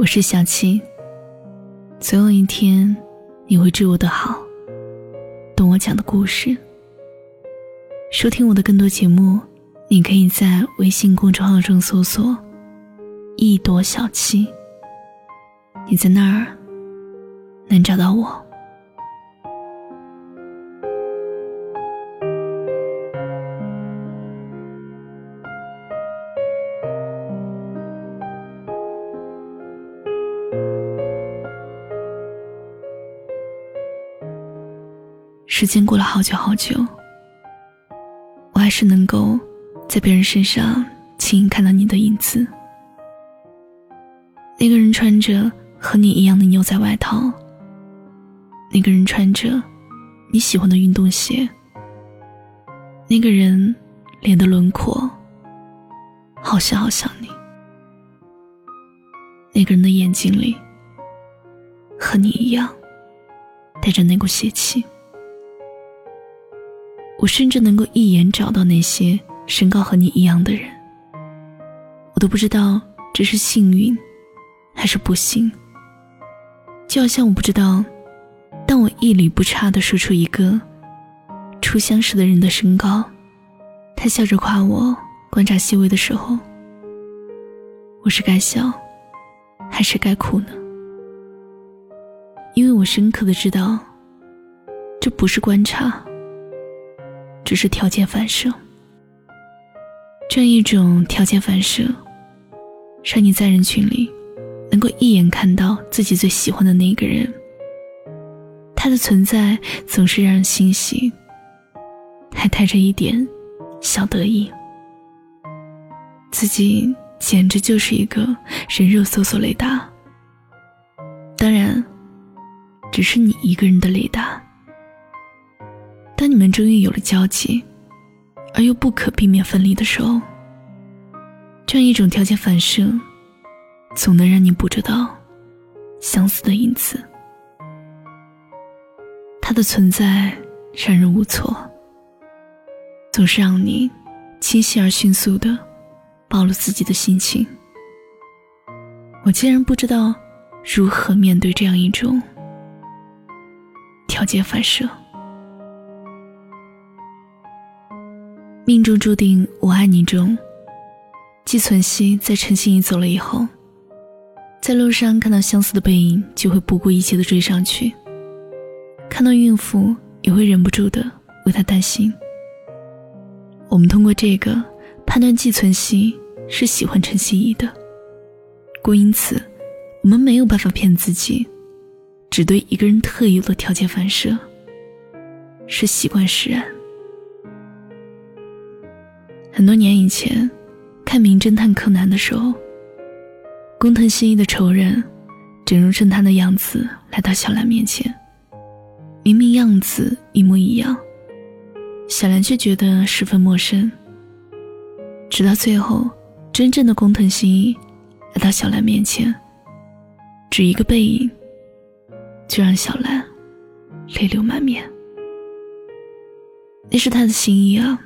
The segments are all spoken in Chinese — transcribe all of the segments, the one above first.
我是小七。总有一天，你会知我的好，懂我讲的故事。收听我的更多节目，你可以在微信公众号中搜索“一朵小七”，你在那儿能找到我。时间过了好久好久，我还是能够在别人身上轻易看到你的影子。那个人穿着和你一样的牛仔外套，那个人穿着你喜欢的运动鞋，那个人脸的轮廓。好像好像你，那个人的眼睛里和你一样带着那股邪气。我甚至能够一眼找到那些身高和你一样的人，我都不知道这是幸运还是不幸。就好像我不知道，当我一缕不差的说出一个初相识的人的身高，他笑着夸我观察细微的时候，我是该笑还是该哭呢？因为我深刻的知道，这不是观察。只是条件反射，这一种条件反射，让你在人群里能够一眼看到自己最喜欢的那个人。他的存在总是让人欣喜，还带着一点小得意。自己简直就是一个人肉搜索雷达，当然，只是你一个人的雷达。当你们终于有了交集，而又不可避免分离的时候，这样一种条件反射，总能让你捕捉到相似的影子。它的存在让人无措，总是让你清晰而迅速的暴露自己的心情。我竟然不知道如何面对这样一种条件反射。命中注定，我爱你中，季存希在陈欣怡走了以后，在路上看到相似的背影，就会不顾一切的追上去。看到孕妇，也会忍不住的为她担心。我们通过这个判断季存希是喜欢陈欣怡的，故因此，我们没有办法骗自己，只对一个人特有的条件反射是习惯使然。很多年以前，看《名侦探柯南》的时候，工藤新一的仇人，整容成他的样子来到小兰面前。明明样子一模一样，小兰却觉得十分陌生。直到最后，真正的工藤新一来到小兰面前，只一个背影，就让小兰泪流满面。那是他的心意啊。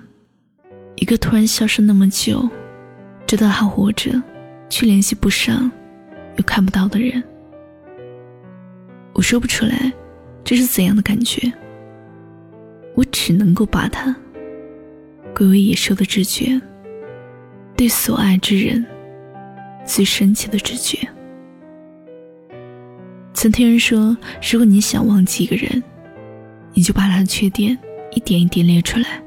一个突然消失那么久，知道还活着，却联系不上，又看不到的人，我说不出来，这是怎样的感觉？我只能够把它归为野兽的直觉，对所爱之人最深切的直觉。曾听人说，如果你想忘记一个人，你就把他的缺点一点一点列出来。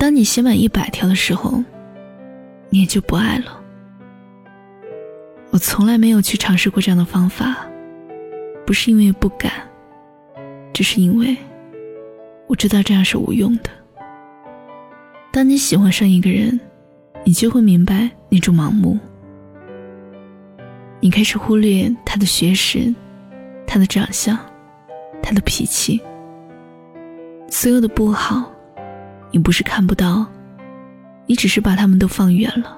当你写满一百条的时候，你也就不爱了。我从来没有去尝试过这样的方法，不是因为不敢，只是因为我知道这样是无用的。当你喜欢上一个人，你就会明白那种盲目。你开始忽略他的学识、他的长相、他的脾气，所有的不好。你不是看不到，你只是把他们都放远了，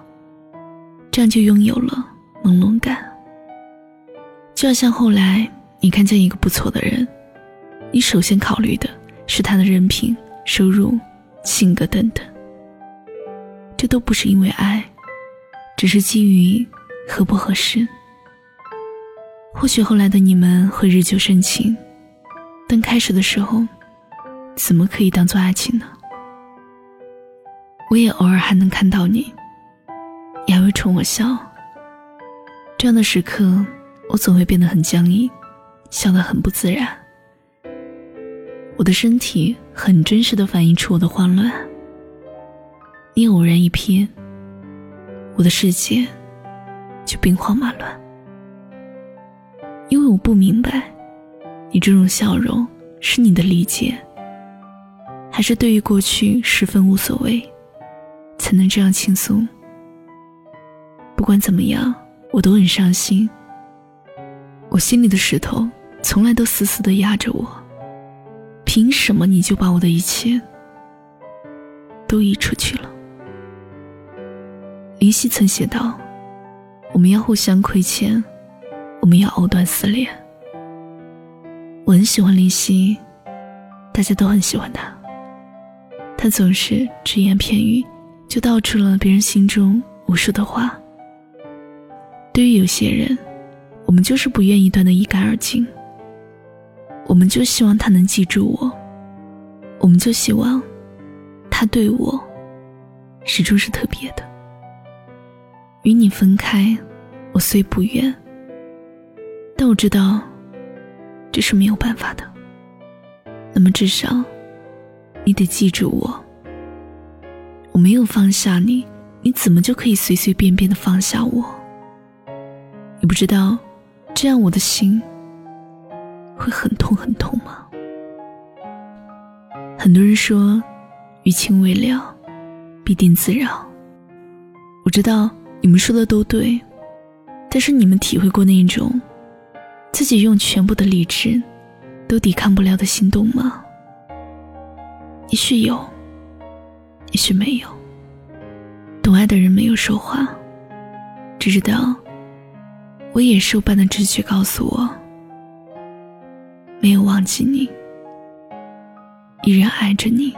这样就拥有了朦胧感。就像后来你看见一个不错的人，你首先考虑的是他的人品、收入、性格等等，这都不是因为爱，只是基于合不合适。或许后来的你们会日久生情，但开始的时候，怎么可以当做爱情呢？我也偶尔还能看到你，你还会冲我笑。这样的时刻，我总会变得很僵硬，笑得很不自然。我的身体很真实的反映出我的慌乱。你偶然一瞥，我的世界就兵荒马乱。因为我不明白，你这种笑容是你的理解，还是对于过去十分无所谓，才能这样轻松？不管怎么样，我都很伤心。我心里的石头从来都死死的压着我，凭什么你就把我的一切都移出去了？林夕曾写道：“我们要互相亏欠。”我们要藕断丝连。我很喜欢林夕，大家都很喜欢他。他总是只言片语，就道出了别人心中无数的话。对于有些人，我们就是不愿意断得一干二净。我们就希望他能记住我，我们就希望他对我始终是特别的。与你分开，我虽不愿。但我知道，这是没有办法的。那么至少，你得记住我。我没有放下你，你怎么就可以随随便便的放下我？你不知道，这样我的心会很痛很痛吗？很多人说，余情未了，必定自扰。我知道你们说的都对，但是你们体会过那一种？自己用全部的理智，都抵抗不了的心动吗？也许有，也许没有。懂爱的人没有说话，只知道我野兽般的直觉告诉我，没有忘记你，依然爱着你。